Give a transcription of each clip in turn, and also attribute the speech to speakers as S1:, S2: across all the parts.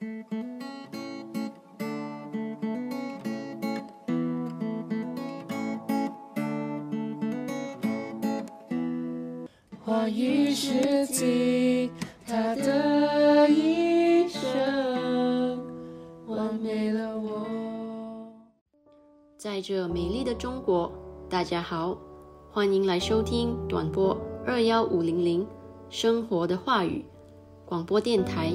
S1: 话语是尽他的一生，完美了我。
S2: 在这美丽的中国，大家好，欢迎来收听短波二幺五零零生活的话语广播电台。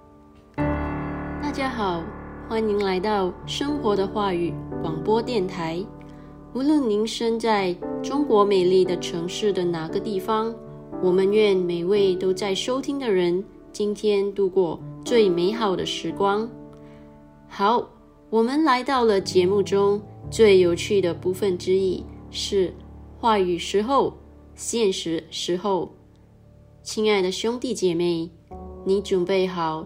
S2: 大家好，欢迎来到生活的话语广播电台。无论您身在中国美丽的城市的哪个地方，我们愿每位都在收听的人今天度过最美好的时光。好，我们来到了节目中最有趣的部分之一，是话语时候、现实时候。亲爱的兄弟姐妹，你准备好？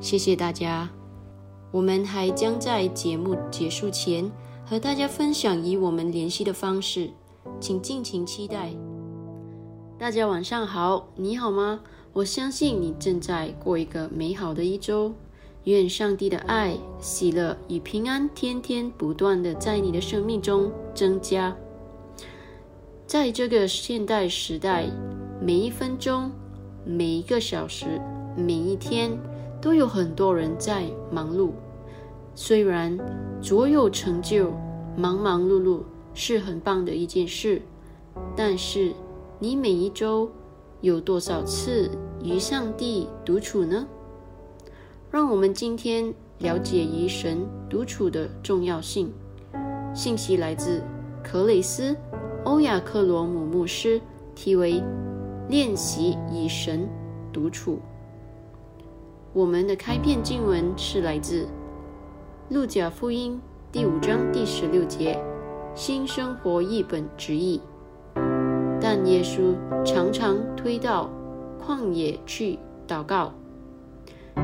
S2: 谢谢大家。我们还将在节目结束前和大家分享以我们联系的方式，请尽情期待。大家晚上好，你好吗？我相信你正在过一个美好的一周。愿上帝的爱、喜乐与平安天天不断的在你的生命中增加。在这个现代时代，每一分钟、每一个小时、每一天。都有很多人在忙碌，虽然卓有成就、忙忙碌碌是很棒的一件事，但是你每一周有多少次与上帝独处呢？让我们今天了解与神独处的重要性。信息来自克雷斯·欧亚克罗姆牧师，题为《练习与神独处》。我们的开篇经文是来自《路加福音》第五章第十六节，新生活译本直译。但耶稣常常推到旷野去祷告。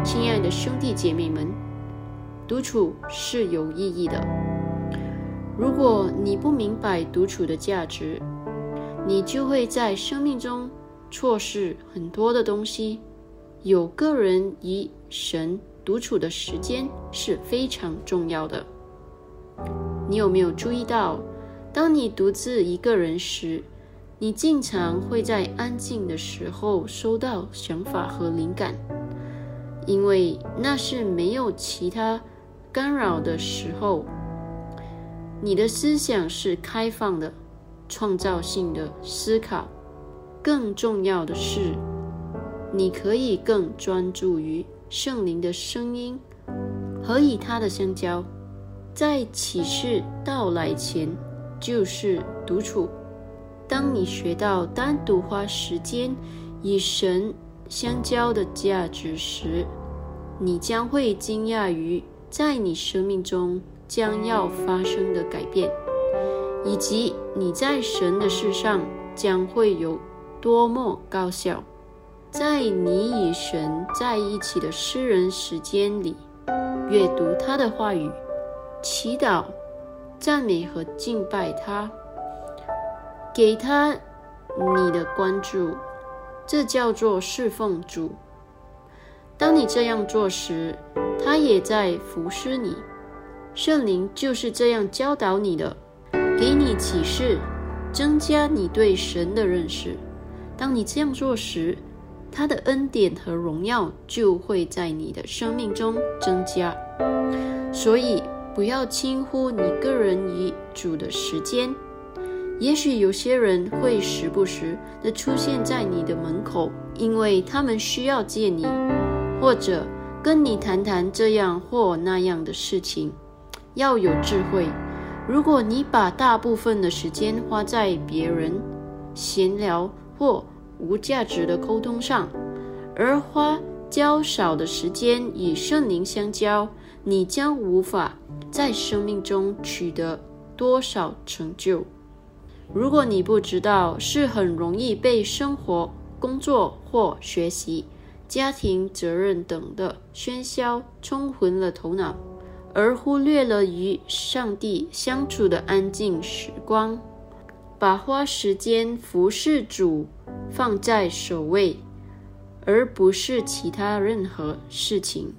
S2: 亲爱的兄弟姐妹们，独处是有意义的。如果你不明白独处的价值，你就会在生命中错失很多的东西。有个人与神独处的时间是非常重要的。你有没有注意到，当你独自一个人时，你经常会在安静的时候收到想法和灵感？因为那是没有其他干扰的时候，你的思想是开放的、创造性的思考。更重要的是，你可以更专注于圣灵的声音和与他的相交。在启示到来前，就是独处。当你学到单独花时间与神。相交的价值时，你将会惊讶于在你生命中将要发生的改变，以及你在神的事上将会有多么高效。在你与神在一起的私人时间里，阅读他的话语，祈祷、赞美和敬拜他，给他你的关注。这叫做侍奉主。当你这样做时，他也在服侍你。圣灵就是这样教导你的，给你启示，增加你对神的认识。当你这样做时，他的恩典和荣耀就会在你的生命中增加。所以，不要轻忽你个人与主的时间。也许有些人会时不时地出现在你的门口，因为他们需要见你，或者跟你谈谈这样或那样的事情。要有智慧。如果你把大部分的时间花在别人闲聊或无价值的沟通上，而花较少的时间与圣灵相交，你将无法在生命中取得多少成就。如果你不知道，是很容易被生活、工作或学习、家庭责任等的喧嚣冲昏了头脑，而忽略了与上帝相处的安静时光，把花时间服侍主放在首位，而不是其他任何事情。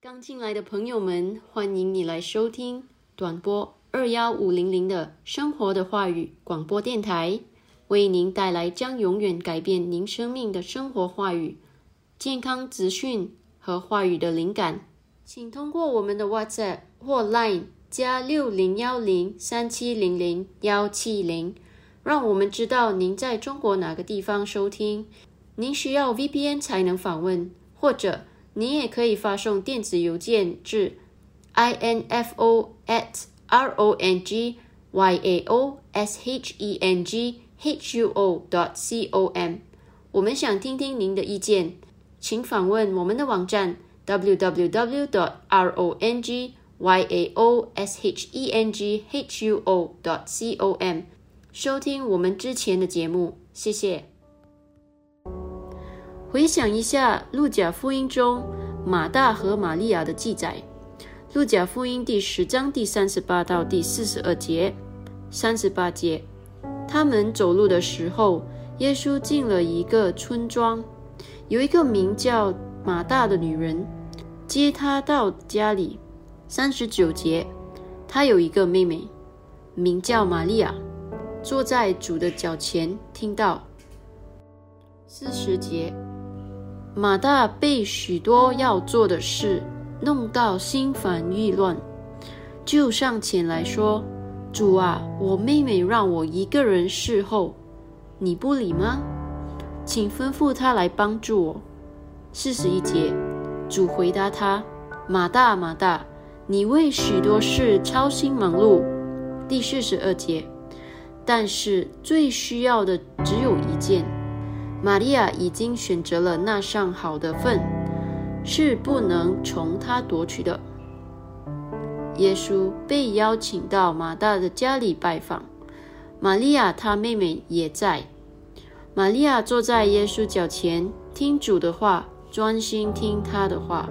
S2: 刚进来的朋友们，欢迎你来收听短播。二幺五零零的生活的话语广播电台，为您带来将永远改变您生命的生活话语、健康资讯和话语的灵感。请通过我们的 WhatsApp 或 Line 加六零幺零三七零零幺七零，让我们知道您在中国哪个地方收听。您需要 VPN 才能访问，或者您也可以发送电子邮件至 info at r o n g y a o s h e n g h u o dot c o m，我们想听听您的意见，请访问我们的网站 w w w dot r o n g y a o s h e n g h u o dot c o m，收听我们之前的节目，谢谢。回想一下《路加福音》中马大和玛利亚的记载。路加福音第十章第三十八到第四十二节，三十八节，他们走路的时候，耶稣进了一个村庄，有一个名叫马大的女人接他到家里。三十九节，他有一个妹妹，名叫玛利亚，坐在主的脚前听到。四十节，马大被许多要做的事。弄到心烦意乱，就上前来说：“主啊，我妹妹让我一个人侍候，你不理吗？请吩咐她来帮助我。四十一节，主回答他：马大，马大，你为许多事操心忙碌。第四十二节，但是最需要的只有一件，玛利亚已经选择了那上好的份，是不能从他夺取的。耶稣被邀请到马大的家里拜访，玛利亚她妹妹也在。玛利亚坐在耶稣脚前，听主的话，专心听他的话。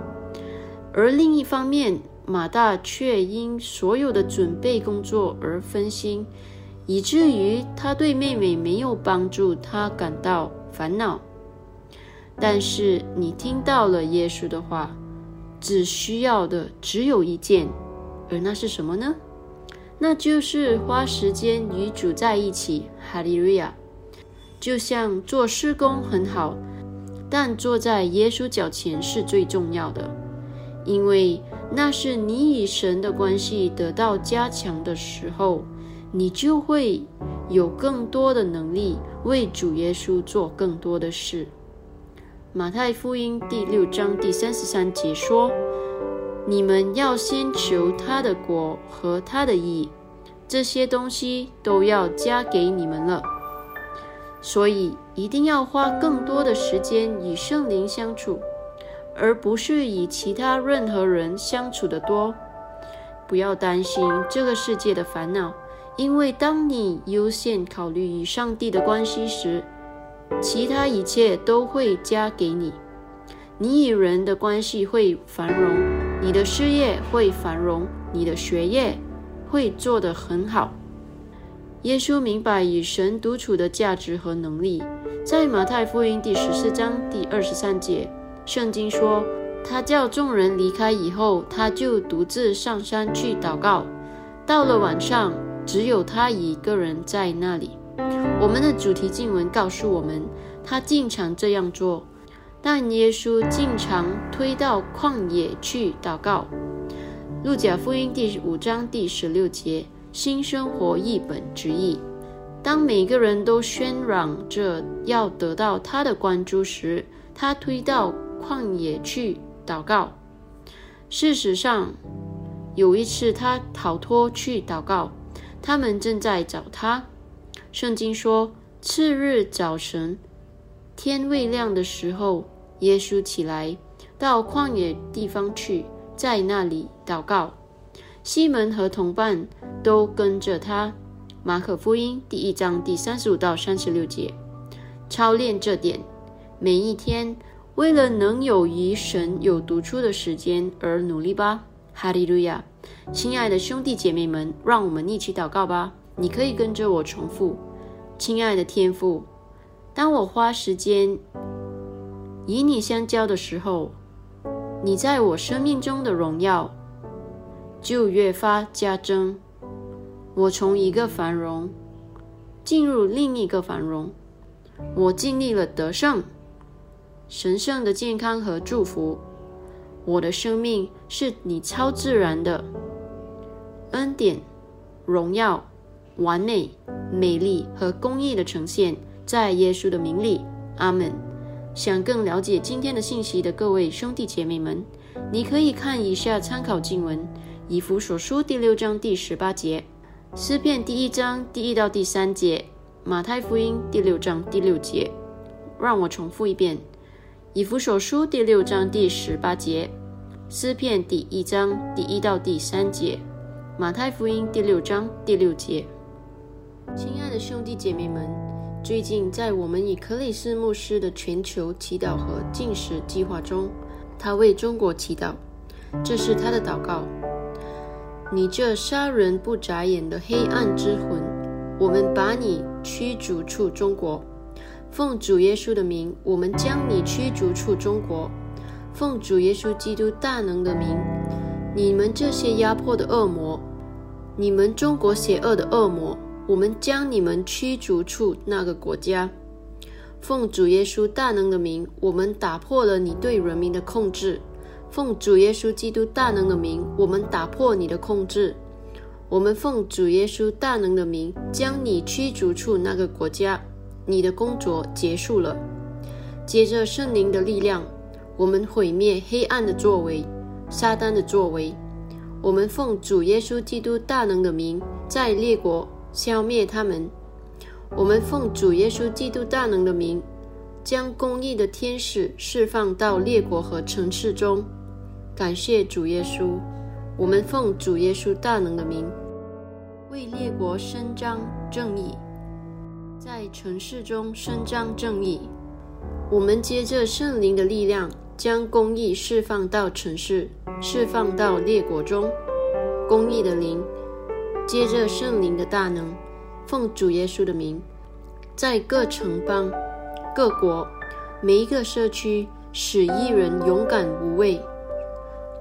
S2: 而另一方面，马大却因所有的准备工作而分心，以至于他对妹妹没有帮助，他感到烦恼。但是你听到了耶稣的话，只需要的只有一件。而那是什么呢？那就是花时间与主在一起。哈利路亚！就像做施工很好，但坐在耶稣脚前是最重要的，因为那是你与神的关系得到加强的时候，你就会有更多的能力为主耶稣做更多的事。马太福音第六章第三十三节说。你们要先求他的国和他的义，这些东西都要加给你们了。所以一定要花更多的时间与圣灵相处，而不是与其他任何人相处的多。不要担心这个世界的烦恼，因为当你优先考虑与上帝的关系时，其他一切都会加给你。你与人的关系会繁荣。你的事业会繁荣，你的学业会做得很好。耶稣明白与神独处的价值和能力。在马太福音第十四章第二十三节，圣经说：“他叫众人离开以后，他就独自上山去祷告。到了晚上，只有他一个人在那里。”我们的主题经文告诉我们，他经常这样做。但耶稣经常推到旷野去祷告。路加福音第五章第十六节，新生活译本直译：当每个人都喧嚷着要得到他的关注时，他推到旷野去祷告。事实上，有一次他逃脱去祷告，他们正在找他。圣经说，次日早晨。天未亮的时候，耶稣起来到旷野地方去，在那里祷告。西门和同伴都跟着他。马可福音第一章第三十五到三十六节，操练这点。每一天，为了能有与神有独处的时间而努力吧。哈利路亚！亲爱的兄弟姐妹们，让我们一起祷告吧。你可以跟着我重复：亲爱的天父。当我花时间与你相交的时候，你在我生命中的荣耀就越发加增。我从一个繁荣进入另一个繁荣，我经历了得胜、神圣的健康和祝福。我的生命是你超自然的恩典、荣耀、完美、美丽和公义的呈现。在耶稣的名里，阿门。想更了解今天的信息的各位兄弟姐妹们，你可以看一下参考经文：以弗所书第六章第十八节，诗篇第一章第一到第三节，马太福音第六章第六节。让我重复一遍：以弗所书第六章第十八节，诗篇第一章第一到第三节，马太福音第六章第六节。亲爱的兄弟姐妹们。最近，在我们以克里斯牧师的全球祈祷和进食计划中，他为中国祈祷。这是他的祷告：你这杀人不眨眼的黑暗之魂，我们把你驱逐出中国。奉主耶稣的名，我们将你驱逐出中国。奉主耶稣基督大能的名，你们这些压迫的恶魔，你们中国邪恶的恶魔。我们将你们驱逐出那个国家。奉主耶稣大能的名，我们打破了你对人民的控制。奉主耶稣基督大能的名，我们打破你的控制。我们奉主耶稣大能的名，将你驱逐出那个国家。你的工作结束了。接着圣灵的力量，我们毁灭黑暗的作为，撒旦的作为。我们奉主耶稣基督大能的名，在列国消灭他们。我们奉主耶稣基督大能的名，将公义的天使释放到列国和城市中。感谢主耶稣。我们奉主耶稣大能的名，为列国伸张正义，在城市中伸张正义。我们接着圣灵的力量，将公义释放到城市，释放到列国中。公义的灵，接着圣灵的大能，奉主耶稣的名，在各城邦、各国、每一个社区，使一人勇敢无畏。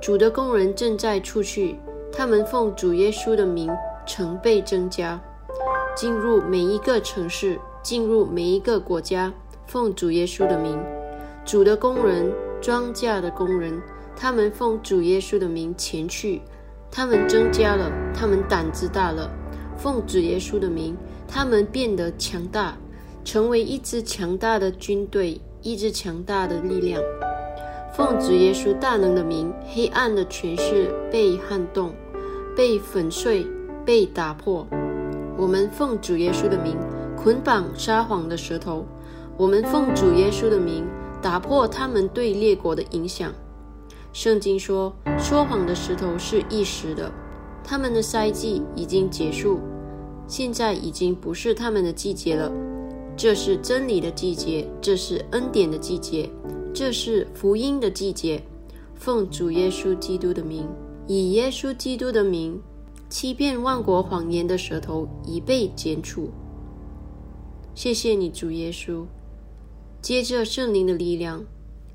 S2: 主的工人正在出去，他们奉主耶稣的名，成倍增加，进入每一个城市，进入每一个国家。奉主耶稣的名，主的工人、庄稼的工人，他们奉主耶稣的名前去，他们增加了，他们胆子大了。奉主耶稣的名，他们变得强大，成为一支强大的军队，一支强大的力量。奉主耶稣大能的名，黑暗的权势被撼动、被粉碎、被打破。我们奉主耶稣的名，捆绑撒谎的舌头。我们奉主耶稣的名打破他们对列国的影响。圣经说，说谎的石头是一时的，他们的赛季已经结束，现在已经不是他们的季节了。这是真理的季节，这是恩典的季节，这是福音的季节。奉主耶稣基督的名，以耶稣基督的名，欺骗万国谎言的舌头已被剪除。谢谢你，主耶稣。接着圣灵的力量，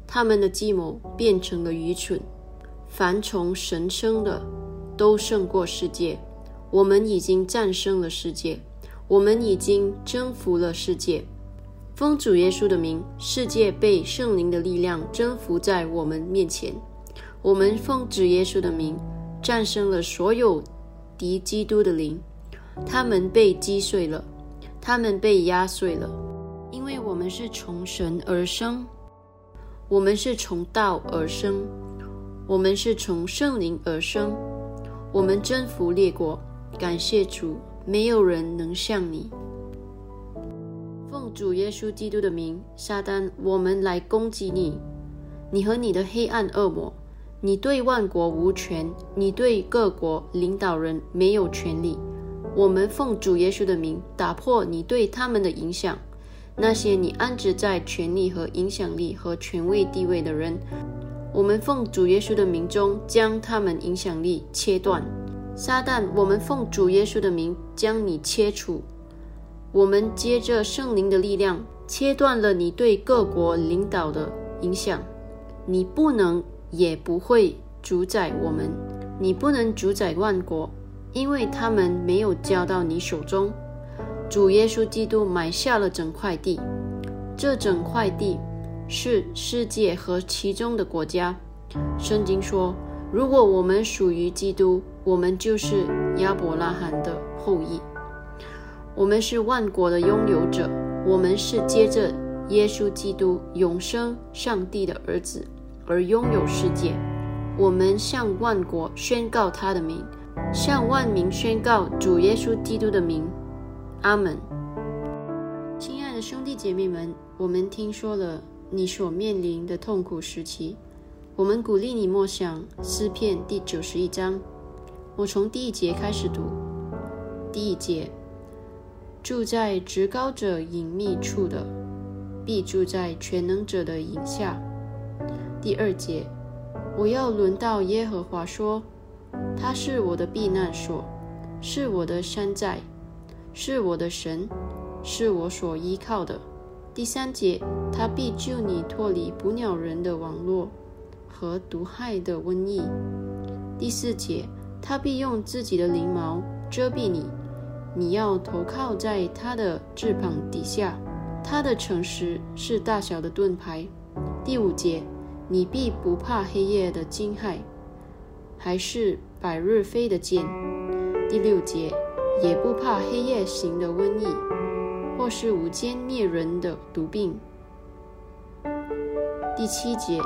S2: 他们的计谋变成了愚蠢。凡从神生的，都胜过世界。我们已经战胜了世界，我们已经征服了世界。奉主耶稣的名，世界被圣灵的力量征服在我们面前。我们奉主耶稣的名，战胜了所有敌基督的灵，他们被击碎了，他们被压碎了。因为我们是从神而生，我们是从道而生，我们是从圣灵而生，我们征服列国。感谢主，没有人能像你。奉主耶稣基督的名，撒旦，我们来攻击你，你和你的黑暗恶魔，你对万国无权，你对各国领导人没有权利。我们奉主耶稣的名，打破你对他们的影响。那些你安置在权力和影响力和权位地位的人，我们奉主耶稣的名中将他们影响力切断。撒旦，我们奉主耶稣的名将你切除。我们接着圣灵的力量切断了你对各国领导的影响。你不能也不会主宰我们，你不能主宰万国，因为他们没有交到你手中。主耶稣基督买下了整块地，这整块地是世界和其中的国家。圣经说，如果我们属于基督，我们就是亚伯拉罕的后裔，我们是万国的拥有者，我们是接着耶稣基督永生上帝的儿子而拥有世界。我们向万国宣告他的名，向万民宣告主耶稣基督的名。阿门，亲爱的兄弟姐妹们，我们听说了你所面临的痛苦时期，我们鼓励你默想诗篇第九十一章。我从第一节开始读。第一节：住在至高者隐秘处的，必住在全能者的影下。第二节：我要轮到耶和华说，他是我的避难所，是我的山寨。是我的神，是我所依靠的。第三节，他必救你脱离捕鸟人的网络和毒害的瘟疫。第四节，他必用自己的翎毛遮蔽你，你要投靠在他的翅膀底下。他的诚实是大小的盾牌。第五节，你必不怕黑夜的惊骇，还是百日飞的箭。第六节。也不怕黑夜行的瘟疫。或是无间灭人的毒病。第七节，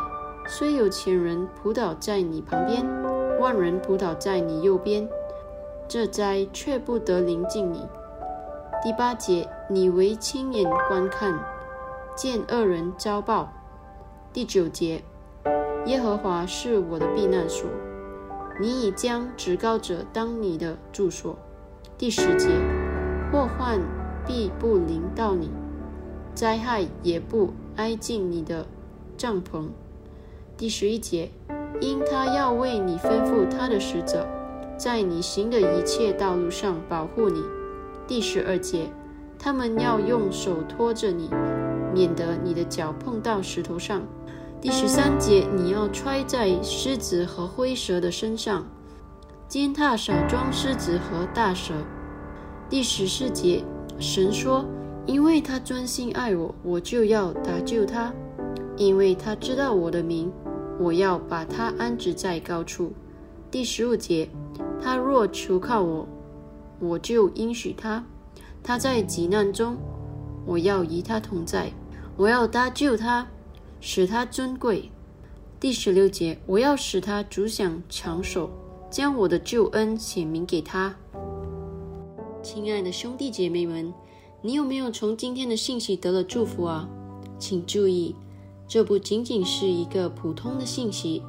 S2: 虽有千人扑倒在你旁边，万人扑倒在你右边，这灾却不得临近你。第八节，你为亲眼观看，见恶人遭报。第九节，耶和华是我的避难所，你已将至高者当你的住所。第十节，祸患必不临到你，灾害也不挨近你的。帐篷，第十一节，因他要为你吩咐他的使者，在你行的一切道路上保护你。第十二节，他们要用手托着你，免得你的脚碰到石头上。第十三节，你要揣在狮子和灰蛇的身上，践踏少装狮子和大蛇。第十四节，神说，因为他专心爱我，我就要搭救他。因为他知道我的名，我要把他安置在高处。第十五节，他若求靠我，我就应许他；他在急难中，我要与他同在，我要搭救他，使他尊贵。第十六节，我要使他主享长寿，将我的救恩显明给他。亲爱的兄弟姐妹们，你有没有从今天的信息得了祝福啊？请注意。这不仅仅是一个普通的信息，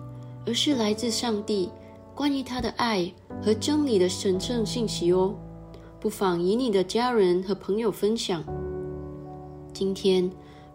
S2: 而是来自上帝关于他的爱和真理的神圣信息哦。不妨与你的家人和朋友分享。今天，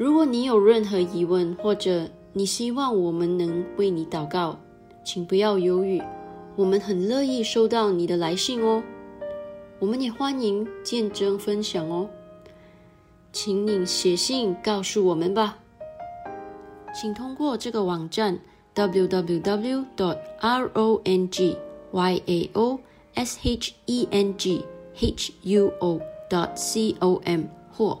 S2: 如果你有任何疑问，或者你希望我们能为你祷告，请不要犹豫，我们很乐意收到你的来信哦。我们也欢迎见证分享哦，请你写信告诉我们吧。请通过这个网站：www.dot.rongyao.shenghuo.dot.com 或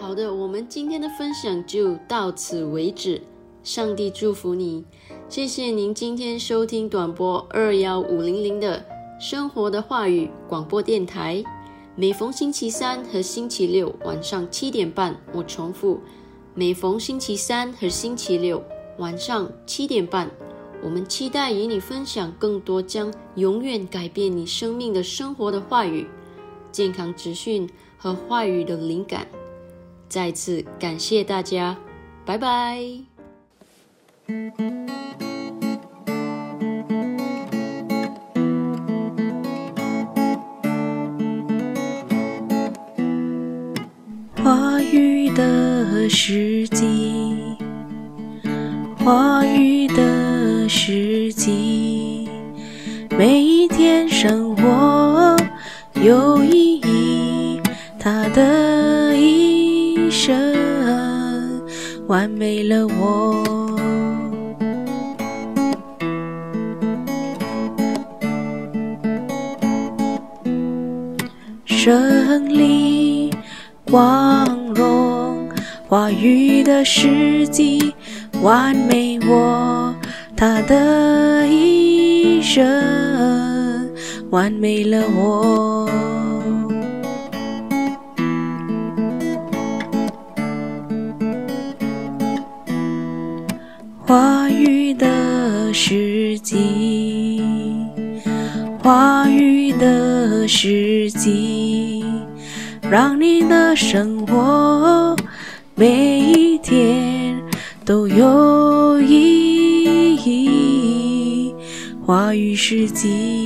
S2: 好的，我们今天的分享就到此为止。上帝祝福你，谢谢您今天收听短波二幺五零零的生活的话语广播电台。每逢星期三和星期六晚上七点半，我重复。每逢星期三和星期六晚上七点半，我们期待与你分享更多将永远改变你生命的生活的话语、健康资讯和话语的灵感。再次感谢大家，拜拜。
S1: 话语的时机。话语的时机，每一天生活有意义，他的完美了我。胜利光荣，话语的时机完美我，他的一生完美了我。花语的时机，花语的时机，让你的生活每一天都有意义。花语时机。